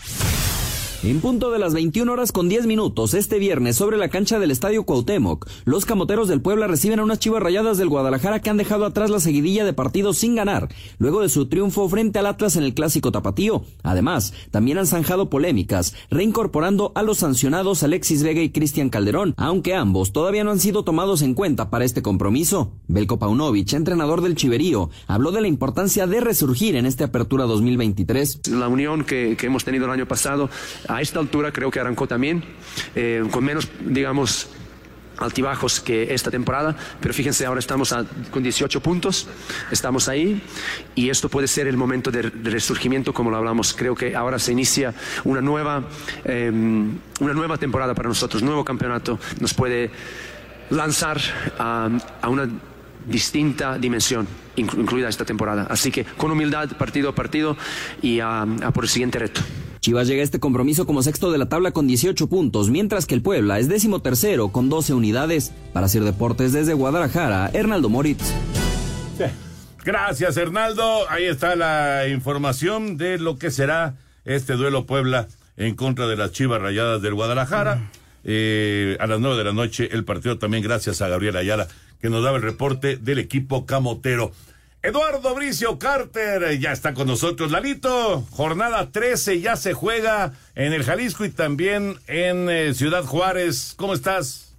En punto de las 21 horas con 10 minutos, este viernes, sobre la cancha del Estadio Cuauhtémoc, los camoteros del Puebla reciben a unas chivas rayadas del Guadalajara que han dejado atrás la seguidilla de partidos sin ganar, luego de su triunfo frente al Atlas en el Clásico Tapatío. Además, también han zanjado polémicas, reincorporando a los sancionados Alexis Vega y Cristian Calderón, aunque ambos todavía no han sido tomados en cuenta para este compromiso. Belko Paunovic, entrenador del Chiverío, habló de la importancia de resurgir en esta apertura 2023. La unión que, que hemos tenido el año pasado, a esta altura creo que arrancó también, eh, con menos, digamos, altibajos que esta temporada, pero fíjense, ahora estamos a- con 18 puntos, estamos ahí y esto puede ser el momento de, resurgimiento como lo hablamos. Creo que ahora se inicia una nueva, eh, una nueva temporada para nosotros, nuevo campeonato, nos puede lanzar a, una distinta dimensión, inclu- incluida esta temporada. Así que con humildad, partido a partido y a, a por el siguiente reto. Chivas llega a este compromiso como sexto de la tabla con 18 puntos, mientras que el Puebla es décimo tercero con 12 unidades. Para hacer deportes desde Guadalajara, Hernaldo Moritz. Gracias, Hernaldo. Ahí está la información de lo que será este duelo Puebla en contra de las Chivas Rayadas del Guadalajara. Eh, a las nueve de la noche el partido también gracias a Gabriel Ayala que nos daba el reporte del equipo camotero. Eduardo Bricio Carter ya está con nosotros. Lalito, jornada 13 ya se juega en el Jalisco y también en eh, Ciudad Juárez. ¿Cómo estás?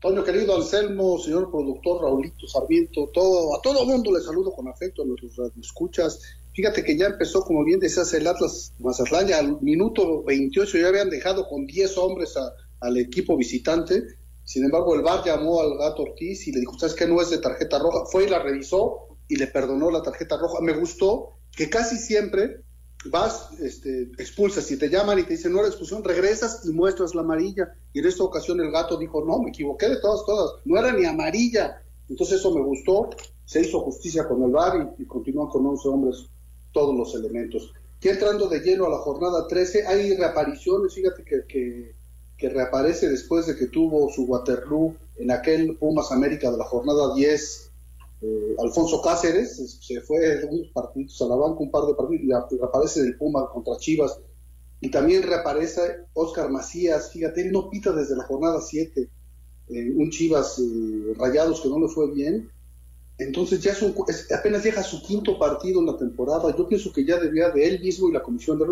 Toño querido Anselmo, señor productor Raulito Sarmiento, todo, a todo mundo le saludo con afecto a nuestros escuchas. Fíjate que ya empezó, como bien decías, el Atlas Mazatlán, ya al minuto 28 ya habían dejado con 10 hombres a, al equipo visitante. Sin embargo, el VAR llamó al gato Ortiz y le dijo, ¿sabes qué? No es de tarjeta roja. Fue y la revisó y le perdonó la tarjeta roja. Me gustó que casi siempre vas, este, expulsas, si te llaman y te dicen no era expulsión, regresas y muestras la amarilla. Y en esta ocasión el gato dijo, no, me equivoqué de todas, todas, no era ni amarilla. Entonces eso me gustó, se hizo justicia con el VAR y, y continúan con 11 hombres todos los elementos. Ya entrando de lleno a la jornada 13, hay reapariciones, fíjate que, que, que reaparece después de que tuvo su Waterloo en aquel Pumas América de la jornada 10, eh, Alfonso Cáceres se fue unos partidos a la banca, un par de partidos, y reaparece el Puma contra Chivas. Y también reaparece Oscar Macías, fíjate, él no pita desde la jornada 7, eh, un Chivas eh, rayados que no le fue bien. Entonces ya es apenas deja su quinto partido en la temporada. Yo pienso que ya debía de él mismo y la comisión de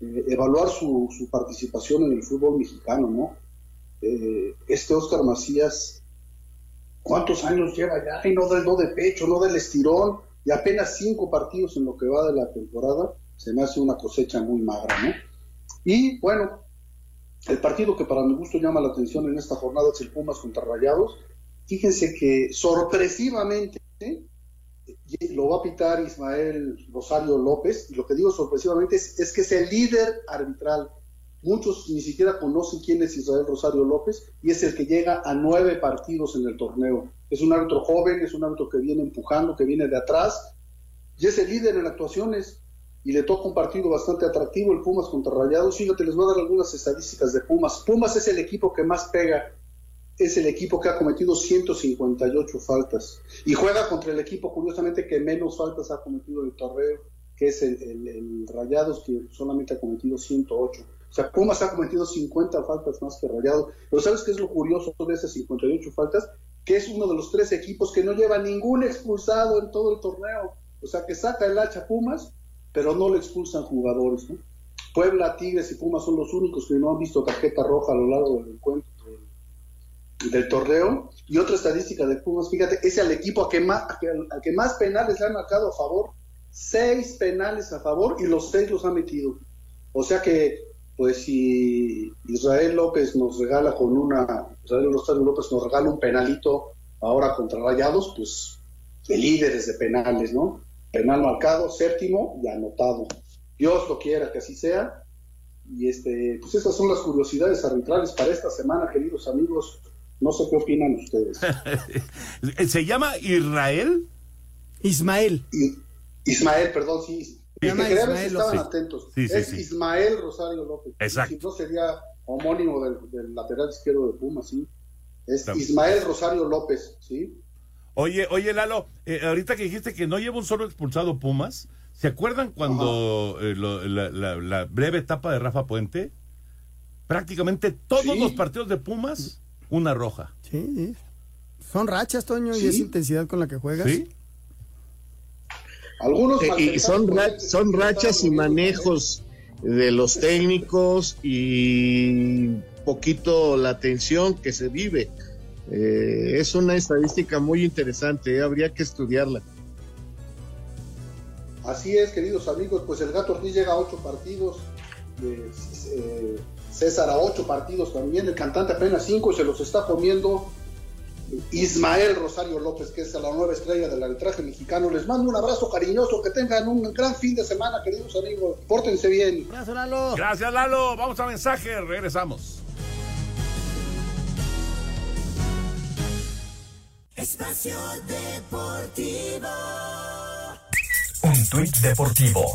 eh, evaluar su, participación en el fútbol mexicano, ¿no? Eh, este Oscar Macías ¿Cuántos años lleva ya? Y no del no de pecho, no del estirón, y apenas cinco partidos en lo que va de la temporada, se me hace una cosecha muy magra, ¿no? Y bueno, el partido que para mi gusto llama la atención en esta jornada es el Pumas contra Rayados. Fíjense que sorpresivamente. Lo va a pitar Ismael Rosario López, y lo que digo sorpresivamente es, que es el líder arbitral. Muchos ni siquiera conocen quién es Israel Rosario López y es el que llega a nueve partidos en el torneo. Es un árbitro joven, es un árbitro que viene empujando, que viene de atrás y es el líder en actuaciones y le toca un partido bastante atractivo, el Pumas contra Rayados. Fíjate, les voy a dar algunas estadísticas de Pumas. Pumas es el equipo que más pega, es el equipo que ha cometido 158 faltas y juega contra el equipo, curiosamente, que menos faltas ha cometido en el torneo, que es el, Rayados, que solamente ha cometido 108. O sea, Pumas ha cometido 50 faltas más que Rayados. Pero ¿sabes qué es lo curioso de esas 58 faltas? Que es uno de los tres equipos que no lleva ningún expulsado en todo el torneo. O sea, que saca el hacha Pumas, pero no le expulsan jugadores. Puebla, Tigres y Pumas son los únicos que no han visto tarjeta roja a lo largo del encuentro del, torneo. Y otra estadística de Pumas, fíjate, es al equipo a que más, a que- al que más penales le han marcado a favor. Seis penales a favor y los seis los ha metido. O sea que, pues si Israel López nos regala con una, Israel López nos regala un penalito ahora contra Rayados, pues de líderes de penales, ¿no? Penal marcado, séptimo y anotado. Dios lo quiera que así sea. Y este, pues esas son las curiosidades arbitrales para esta semana, queridos amigos. No sé qué opinan ustedes. ¿Se llama Israel? Ismael. Ismael, perdón, sí. Se llama Que quería ver si Ismael estaban López. atentos. Sí, sí, es sí. Ismael Rosario López. Exacto. Si no sería homónimo del, del lateral izquierdo de Pumas, sí. Es. Ismael Rosario López, ¿sí? Oye, oye, Lalo, eh, ahorita que dijiste que no lleva un solo expulsado Pumas, ¿se acuerdan cuando eh, lo- la, la- la breve etapa de Rafa Puente? Prácticamente todos los partidos de Pumas, una roja. Sí, sí. Son rachas, Toño, y es intensidad con la que juegas. Sí. Algunos Eh, y son, ra- son rachas y manejos de los técnicos y poquito la tensión que se vive. Eh, es una estadística muy interesante, eh, habría que estudiarla. Así es, queridos amigos, pues el Gato Ortiz llega a ocho partidos, eh, eh, César a ocho partidos también, el cantante apenas cinco y se los está comiendo Ismael Rosario López, que es la nueva estrella del arbitraje mexicano. Les mando un abrazo cariñoso, que tengan un gran fin de semana, queridos amigos. Pórtense bien. Gracias, Lalo. Gracias, Lalo. Vamos a mensaje, regresamos. Espacio Deportivo. Un tuit deportivo.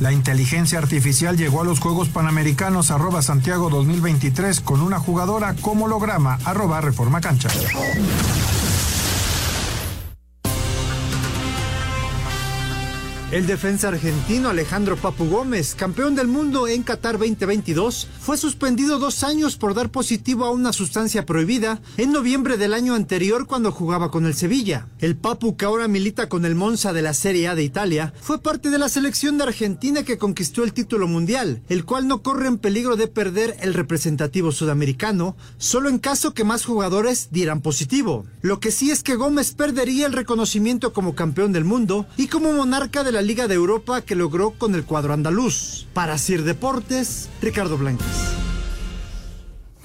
La inteligencia artificial llegó a los Juegos Panamericanos arroba Santiago 2023 con una jugadora como holograma arroba Reforma Cancha. El defensa argentino Alejandro Papu Gómez, campeón del mundo en Qatar 2022, fue suspendido dos años por dar positivo a una sustancia prohibida en noviembre del año anterior cuando jugaba con el Sevilla. El Papu, que ahora milita con el Monza de la Serie A de Italia, fue parte de la selección de Argentina que conquistó el título mundial, el cual no corre en peligro de perder el representativo sudamericano, solo en caso que más jugadores dieran positivo. Lo que sí es que Gómez perdería el reconocimiento como campeón del mundo y como monarca de la Liga de Europa que logró con el cuadro andaluz. Para Sir Deportes, Ricardo Blancas.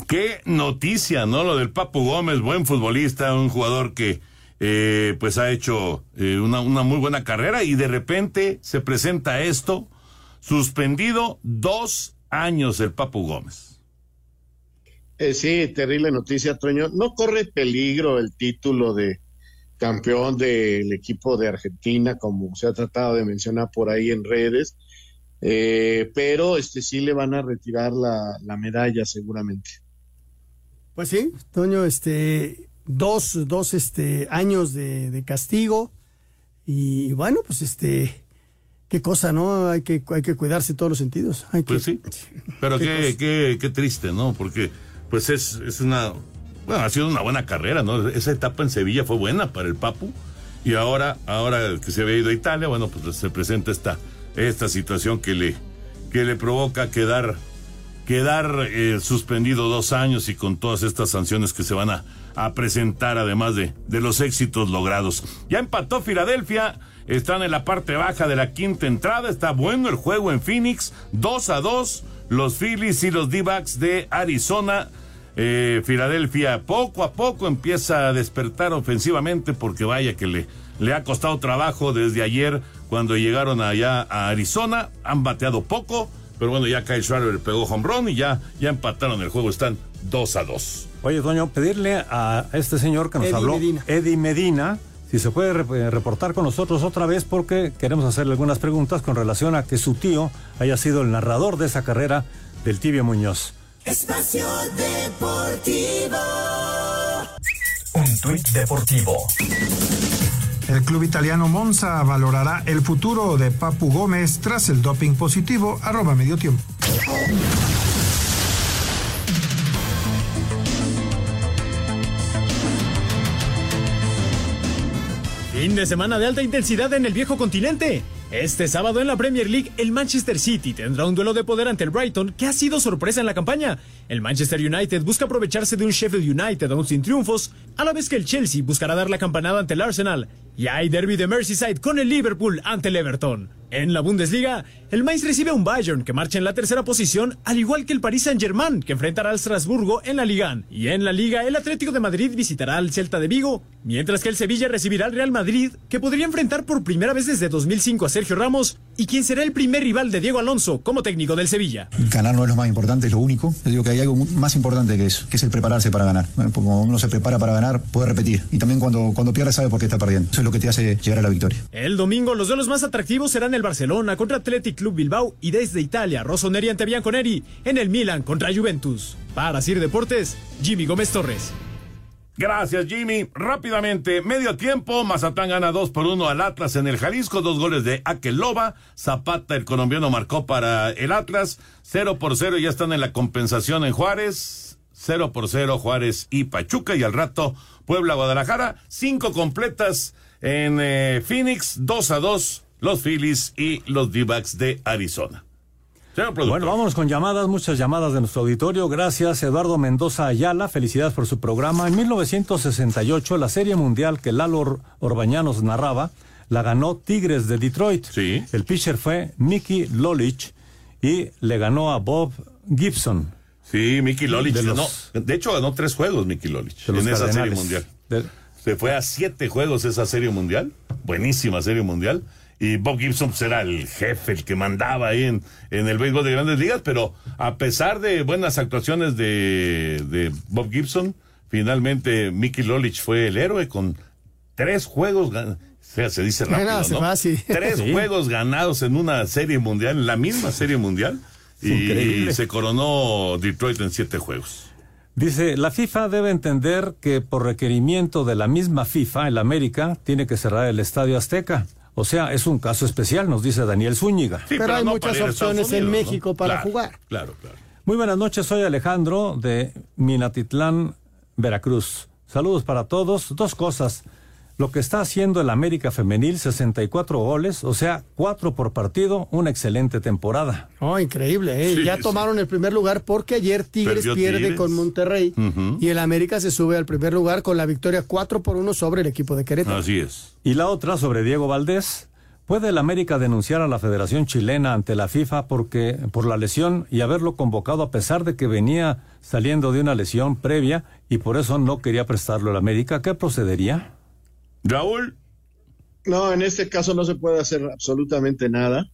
Qué noticia, ¿no? Lo del Papu Gómez, buen futbolista, un jugador que eh, pues ha hecho eh, una, una muy buena carrera y de repente se presenta esto, suspendido dos años el Papu Gómez. Eh, sí, terrible noticia, Toño. No corre peligro el título de campeón del equipo de Argentina, como se ha tratado de mencionar por ahí en redes, eh, pero este sí le van a retirar la, la medalla seguramente. Pues sí, Toño, este, dos, dos este, años de, de castigo y bueno, pues este, qué cosa, ¿no? Hay que, hay que cuidarse en todos los sentidos. Hay que- Pues sí. Pero qué, qué, qué triste, ¿no? Porque pues es, es una... Bueno, ha sido una buena carrera, ¿no? Esa etapa en Sevilla fue buena para el Papu. Y ahora, ahora que se había ido a Italia, bueno, pues se presenta esta, esta situación que le, que le provoca quedar, quedar eh, suspendido dos años y con todas estas sanciones que se van a, presentar, además de, de los éxitos logrados. Ya empató Filadelfia, están en la parte baja de la quinta entrada, está bueno el juego en Phoenix, 2 a 2, los Phillies y los D-backs de Arizona. Eh, Filadelfia poco a poco empieza a despertar ofensivamente porque vaya que le, le ha costado trabajo desde ayer cuando llegaron allá a Arizona, han bateado poco, pero bueno, ya Kyle Schwarber pegó home run y ya, ya empataron el juego, están 2 a 2. Oye, Toño, pedirle a este señor que nos Eddie habló, Medina. Eddie Medina, si se puede eh, reportar con nosotros otra vez porque queremos hacerle algunas preguntas con relación a que su tío haya sido el narrador de esa carrera del Tibio Muñoz. Espacio Deportivo. Un tuit deportivo. El club italiano Monza valorará el futuro de Papu Gómez tras el doping positivo, arroba medio tiempo. Fin de semana de alta intensidad en el viejo continente. Este sábado en la Premier League, el Manchester City tendrá un duelo de poder ante el Brighton, que ha sido sorpresa en la campaña. El Manchester United busca aprovecharse de un Sheffield United aún sin triunfos, a la vez que el Chelsea buscará dar la campanada ante el Arsenal. Y hay derby de Merseyside con el Liverpool ante el Everton. En la Bundesliga, el Mainz recibe a un Bayern que marcha en la tercera posición, al igual que el Paris Saint-Germain que enfrentará al Strasburgo en la Liga. Y en la Liga, el Atlético de Madrid visitará al Celta de Vigo, mientras que el Sevilla recibirá al Real Madrid, que podría enfrentar por primera vez desde 2005 a Sergio Ramos, y quien será el primer rival de Diego Alonso como técnico del Sevilla. Ganar no es lo más importante, es lo único. Yo digo que hay algo más importante que eso, que es el prepararse para ganar. Bueno, porque Cuando uno se prepara para ganar, puede repetir. Y también cuando, cuando pierde sabe por qué está perdiendo. Eso es lo que te hace llegar a la victoria. El domingo los duelos más atractivos serán el Barcelona contra Athletic Club Bilbao y desde Italia Rossoneri ante Bianconeri en el Milan contra Juventus. Para Sir Deportes, Jimmy Gómez Torres. Gracias, Jimmy. Rápidamente, medio tiempo, Mazatlán gana 2 por 1 al Atlas en el Jalisco, dos goles de Akeloba, Zapata, el colombiano, marcó para el Atlas, 0 por 0, ya están en la compensación en Juárez, 0 por 0 Juárez y Pachuca, y al rato Puebla, Guadalajara, cinco completas en eh, Phoenix, 2 a 2, los Phillies y los D-backs de Arizona. Bueno, vámonos con llamadas, muchas llamadas de nuestro auditorio. Gracias, Eduardo Mendoza Ayala. Felicidades por su programa. En 1968, la Serie Mundial que Lalo Or- Orbañanos narraba, la ganó Tigres de Detroit. Sí. El pitcher fue Mickey Lolich y le ganó a Bob Gibson. Sí, Mickey Lolich De los- ganó. De hecho, ganó tres juegos Mickey Lolich en esa serie mundial. De- Se fue a siete juegos esa serie mundial. Buenísima serie mundial. Y Bob Gibson era el jefe, el que mandaba ahí en, en el béisbol de grandes ligas. Pero a pesar de buenas actuaciones de, de Bob Gibson, finalmente Mickey Lolich fue el héroe con tres juegos. gan- O sea, se dice rápido, No, hace ¿no? fácil. Tres Sí. juegos ganados en una serie mundial, en la misma serie mundial. Y Increíble. se coronó Detroit en siete juegos. Dice, la FIFA debe entender que por requerimiento de la misma FIFA, el América tiene que cerrar el Estadio Azteca. O sea, es un caso especial, nos dice Daniel Zúñiga. Sí, Pero hay no muchas opciones en. México para Claro, jugar. Claro, claro. Muy buenas noches, soy Alejandro de Minatitlán, Veracruz. Saludos para todos. Dos cosas. Lo que está haciendo el América Femenil, 64 goles, o sea, cuatro por partido, una excelente temporada. Oh, increíble, ¿eh? Sí, ya sí. tomaron el primer lugar porque ayer Tigres Perdió pierde Tigres. con Monterrey y el América se sube al primer lugar con la victoria 4 por 1 sobre el equipo de Querétaro. Así es. Y la otra sobre Diego Valdés, ¿Puede el América denunciar a la Federación Chilena ante la FIFA porque por la lesión y haberlo convocado a pesar de que venía saliendo de una lesión previa y por eso no quería prestarlo al América? ¿Qué procedería? Raúl. No, en este caso no se puede hacer absolutamente nada.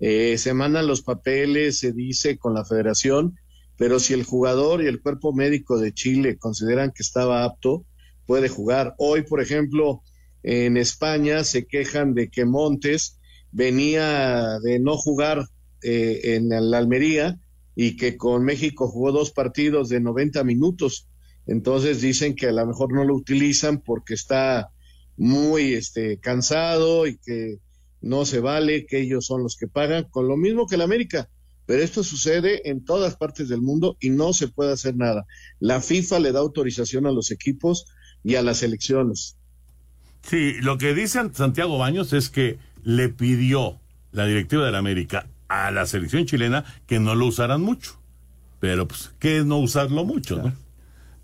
Eh, se mandan los papeles, se dice con la federación, pero si el jugador y el cuerpo médico de Chile consideran que estaba apto, puede jugar. Hoy, por ejemplo, en España se quejan de que Montes venía de no jugar eh, en la Almería y que con México jugó dos partidos de 90 minutos. Entonces dicen que a lo mejor no lo utilizan porque está muy este, cansado y que no se vale, que ellos son los que pagan, con lo mismo que el América. Pero esto sucede en todas partes del mundo y no se puede hacer nada. La FIFA le da autorización a los equipos y a las elecciones. Sí, lo que dice Santiago Baños es que le pidió la directiva de la América a la selección chilena que no lo usaran mucho. Pero, pues, ¿qué es no usarlo mucho, no?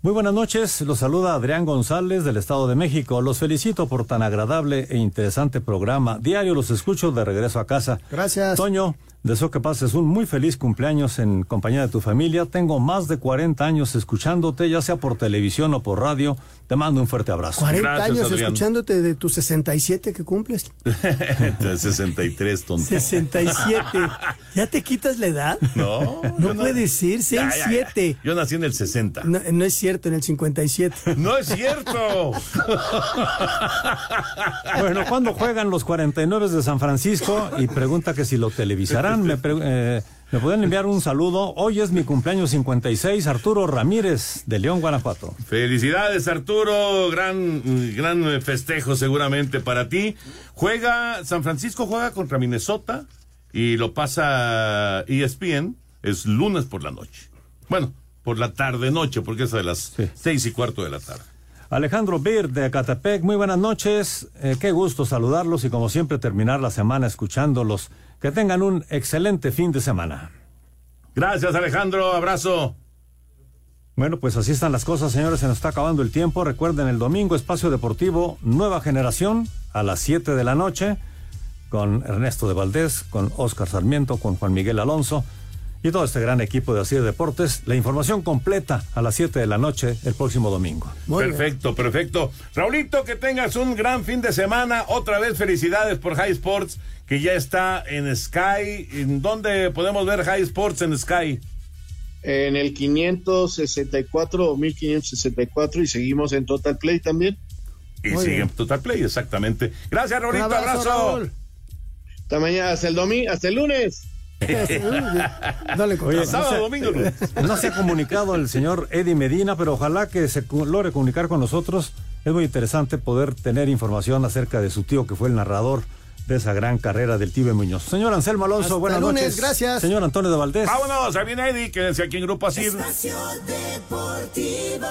Muy buenas noches, los saluda Adrián González del Estado de México. Los felicito por tan agradable e interesante programa. Diario los escucho de regreso a casa. Gracias. Toño, Deseo que pases un muy feliz cumpleaños en compañía de tu familia. Tengo más de 40 años escuchándote, ya sea por televisión o por radio. Te mando un fuerte abrazo. 40 años escuchándote de tus 67 que cumples. de 63, tonto. 67. ¿Ya te quitas la edad? No. No puede decir 6, 7. Yo nací en el 60. No, no, es cierto, en el 57. No es cierto. bueno, ¿cuándo juegan los 49 de San Francisco? Y pregunta que si lo televisarán me, eh, me pueden enviar un saludo. Hoy es mi cumpleaños 56, Arturo Ramírez, de León, Guanajuato. Felicidades, Arturo. Gran, gran festejo seguramente para ti. Juega, San Francisco juega contra Minnesota y lo pasa ESPN. Es lunes por la noche. Bueno, por la tarde-noche, porque es de las seis y cuarto de la tarde. Alejandro Bir de Catepec, muy buenas noches. Eh, qué gusto saludarlos y como siempre terminar la semana escuchándolos. Que tengan un excelente fin de semana. Gracias Alejandro, abrazo. Bueno, pues así están las cosas, señores. Se nos está acabando el tiempo. Recuerden el domingo, Espacio Deportivo, Nueva Generación, a las 7 de la noche, con Ernesto de Valdés, con Oscar Sarmiento, con Juan Miguel Alonso y todo este gran equipo de Así Deportes. La información completa a las 7 de la noche el próximo domingo. perfecto, perfecto. Raulito, que tengas un gran fin de semana. Otra vez felicidades por High Sports, que ya está en Sky. ¿En dónde podemos ver High Sports en Sky? En el 564 o 1564 y seguimos en Total Play también. Y sigue en Total Play, exactamente. Gracias, Raulito. abrazo. Hasta mañana, hasta el domingo, hasta el lunes. Oye, sábado, domingo. No se ha comunicado el señor Eddie Medina, pero ojalá que se logre comunicar con nosotros. Es muy interesante poder tener información acerca de su tío que fue el narrador de esa gran carrera del Tibe Muñoz. Señor Anselmo Alonso, buenas noches. Gracias. Señor Antonio de Valdés. Vámonos, ahí viene Eddie, quédense aquí en Grupo Asir. Deportivo.